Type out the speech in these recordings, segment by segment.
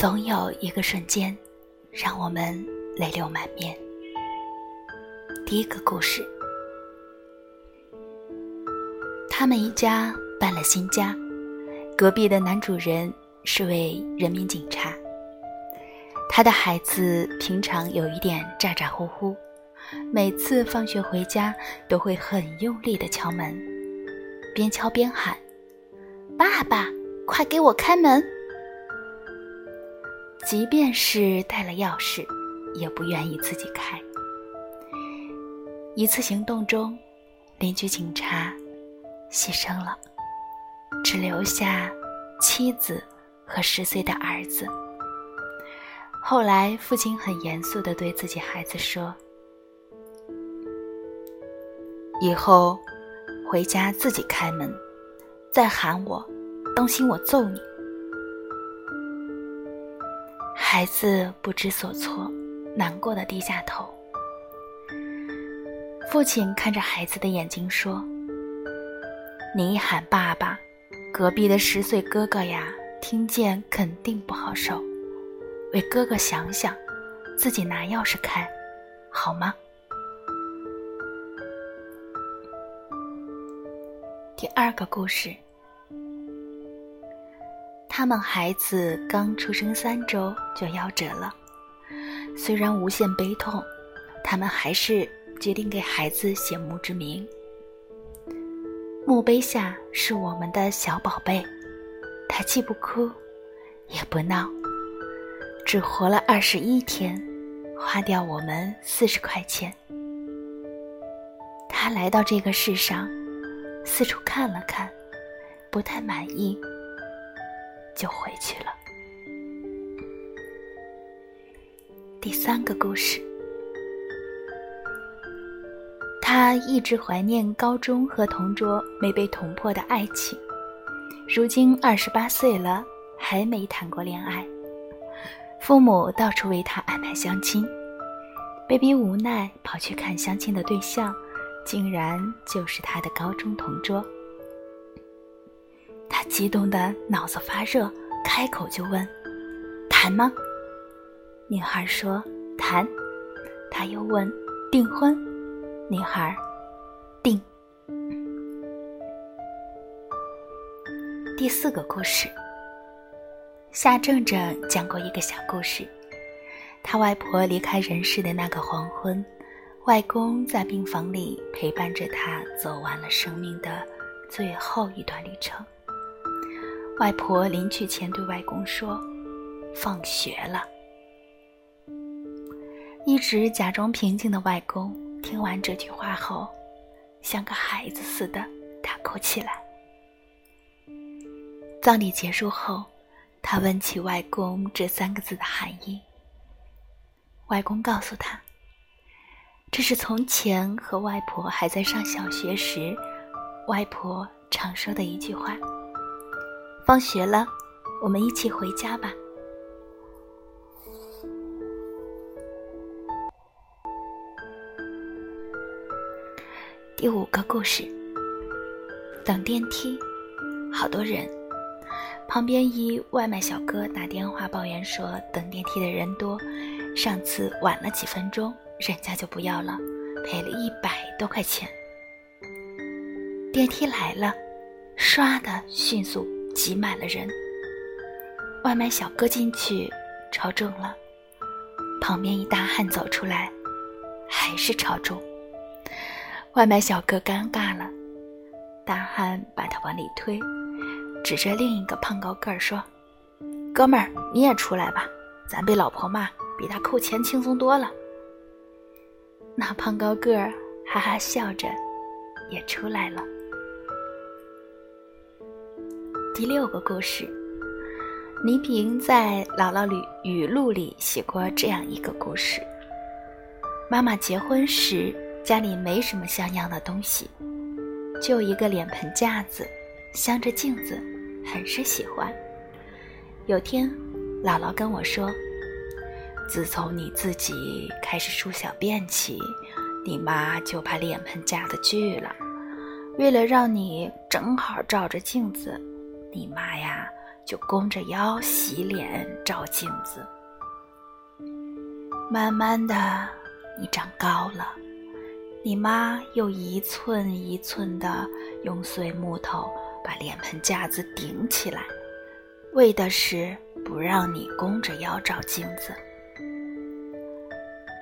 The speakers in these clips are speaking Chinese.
总有一个瞬间，让我们泪流满面。第一个故事，他们一家搬了新家，隔壁的男主人是位人民警察。他的孩子平常有一点咋咋呼呼，每次放学回家都会很用力的敲门，边敲边喊：“爸爸，快给我开门！”即便是带了钥匙，也不愿意自己开。一次行动中，邻居警察牺牲了，只留下妻子和十岁的儿子。后来，父亲很严肃地对自己孩子说：“以后回家自己开门，再喊我，当心我揍你。”孩子不知所措，难过的低下头。父亲看着孩子的眼睛说：“你一喊爸爸，隔壁的十岁哥哥呀，听见肯定不好受。为哥哥想想，自己拿钥匙开，好吗？”第二个故事。他们孩子刚出生三周就夭折了，虽然无限悲痛，他们还是决定给孩子写墓志铭。墓碑下是我们的小宝贝，他既不哭，也不闹，只活了二十一天，花掉我们四十块钱。他来到这个世上，四处看了看，不太满意。就回去了。第三个故事，他一直怀念高中和同桌没被捅破的爱情，如今二十八岁了，还没谈过恋爱。父母到处为他安排相亲，被逼无奈跑去看相亲的对象，竟然就是他的高中同桌。他激动的脑子发热，开口就问：“谈吗？”女孩说：“谈。”他又问：“订婚？”女孩：“订。”第四个故事，夏正正讲过一个小故事。他外婆离开人世的那个黄昏，外公在病房里陪伴着他，走完了生命的最后一段旅程。外婆临去前对外公说：“放学了。”一直假装平静的外公听完这句话后，像个孩子似的大哭起来。葬礼结束后，他问起外公这三个字的含义。外公告诉他：“这是从前和外婆还在上小学时，外婆常说的一句话。”放学了，我们一起回家吧。第五个故事，等电梯，好多人。旁边一外卖小哥打电话抱怨说，等电梯的人多，上次晚了几分钟，人家就不要了，赔了一百多块钱。电梯来了，唰的迅速。挤满了人，外卖小哥进去超重了，旁边一大汉走出来，还是超重。外卖小哥尴尬了，大汉把他往里推，指着另一个胖高个儿说：“哥们儿，你也出来吧，咱被老婆骂，比他扣钱轻松多了。”那胖高个儿哈哈笑着，也出来了。第六个故事，倪萍在《姥姥语语录》里写过这样一个故事：妈妈结婚时，家里没什么像样的东西，就一个脸盆架子，镶着镜子，很是喜欢。有天，姥姥跟我说：“自从你自己开始梳小辫起，你妈就把脸盆架子锯了，为了让你正好照着镜子。”你妈呀，就弓着腰洗脸照镜子。慢慢的，你长高了，你妈又一寸一寸的用碎木头把脸盆架子顶起来，为的是不让你弓着腰照镜子。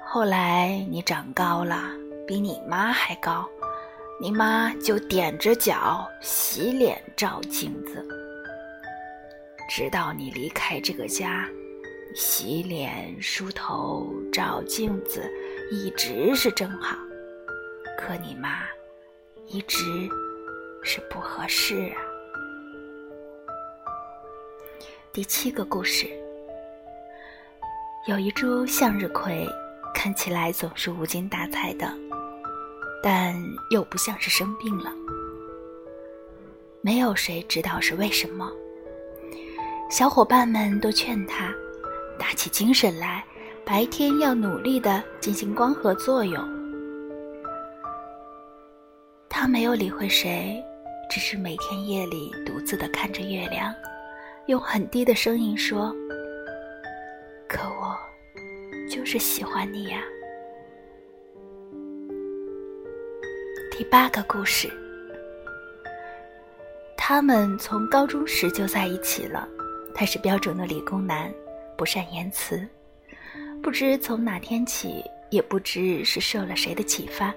后来你长高了，比你妈还高，你妈就踮着脚洗脸照镜子，直到你离开这个家。洗脸、梳头、照镜子，一直是正好。可你妈一直是不合适啊。第七个故事，有一株向日葵，看起来总是无精打采的，但又不像是生病了。没有谁知道是为什么。小伙伴们都劝他。打起精神来，白天要努力的进行光合作用。他没有理会谁，只是每天夜里独自的看着月亮，用很低的声音说：“可我就是喜欢你呀。”第八个故事，他们从高中时就在一起了。他是标准的理工男。不善言辞，不知从哪天起，也不知是受了谁的启发，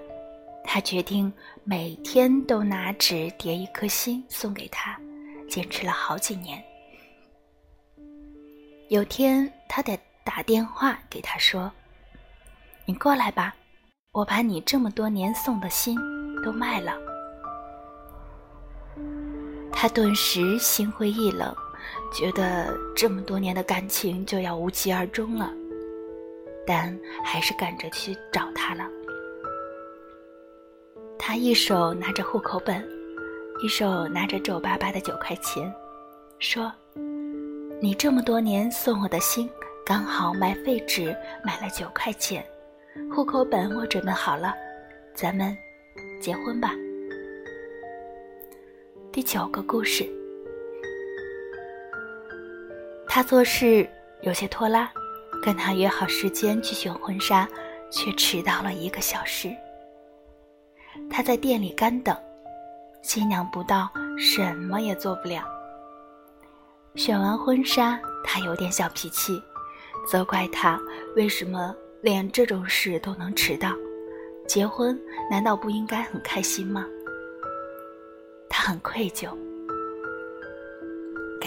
他决定每天都拿纸叠一颗心送给他，坚持了好几年。有天，他得打电话给他说：“你过来吧，我把你这么多年送的心都卖了。”他顿时心灰意冷。觉得这么多年的感情就要无疾而终了，但还是赶着去找他了。他一手拿着户口本，一手拿着皱巴巴的九块钱，说：“你这么多年送我的心，刚好卖废纸买了九块钱，户口本我准备好了，咱们结婚吧。”第九个故事。他做事有些拖拉，跟他约好时间去选婚纱，却迟到了一个小时。他在店里干等，新娘不到，什么也做不了。选完婚纱，他有点小脾气，责怪他为什么连这种事都能迟到。结婚难道不应该很开心吗？他很愧疚。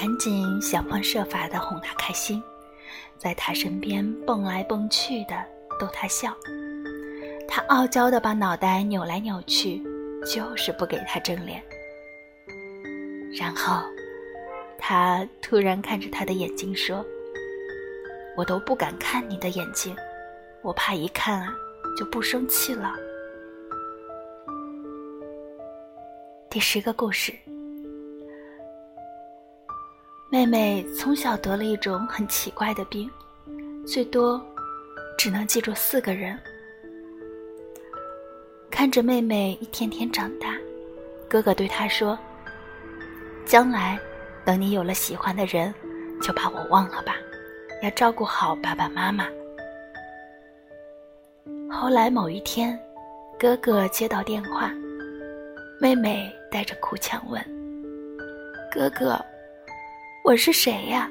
赶紧想方设法的哄他开心，在他身边蹦来蹦去的逗他笑。他傲娇的把脑袋扭来扭去，就是不给他正脸。然后，他突然看着他的眼睛说：“我都不敢看你的眼睛，我怕一看啊就不生气了。”第十个故事。妹妹从小得了一种很奇怪的病，最多只能记住四个人。看着妹妹一天天长大，哥哥对她说：“将来等你有了喜欢的人，就把我忘了吧，要照顾好爸爸妈妈。”后来某一天，哥哥接到电话，妹妹带着哭腔问：“哥哥。”我是谁呀？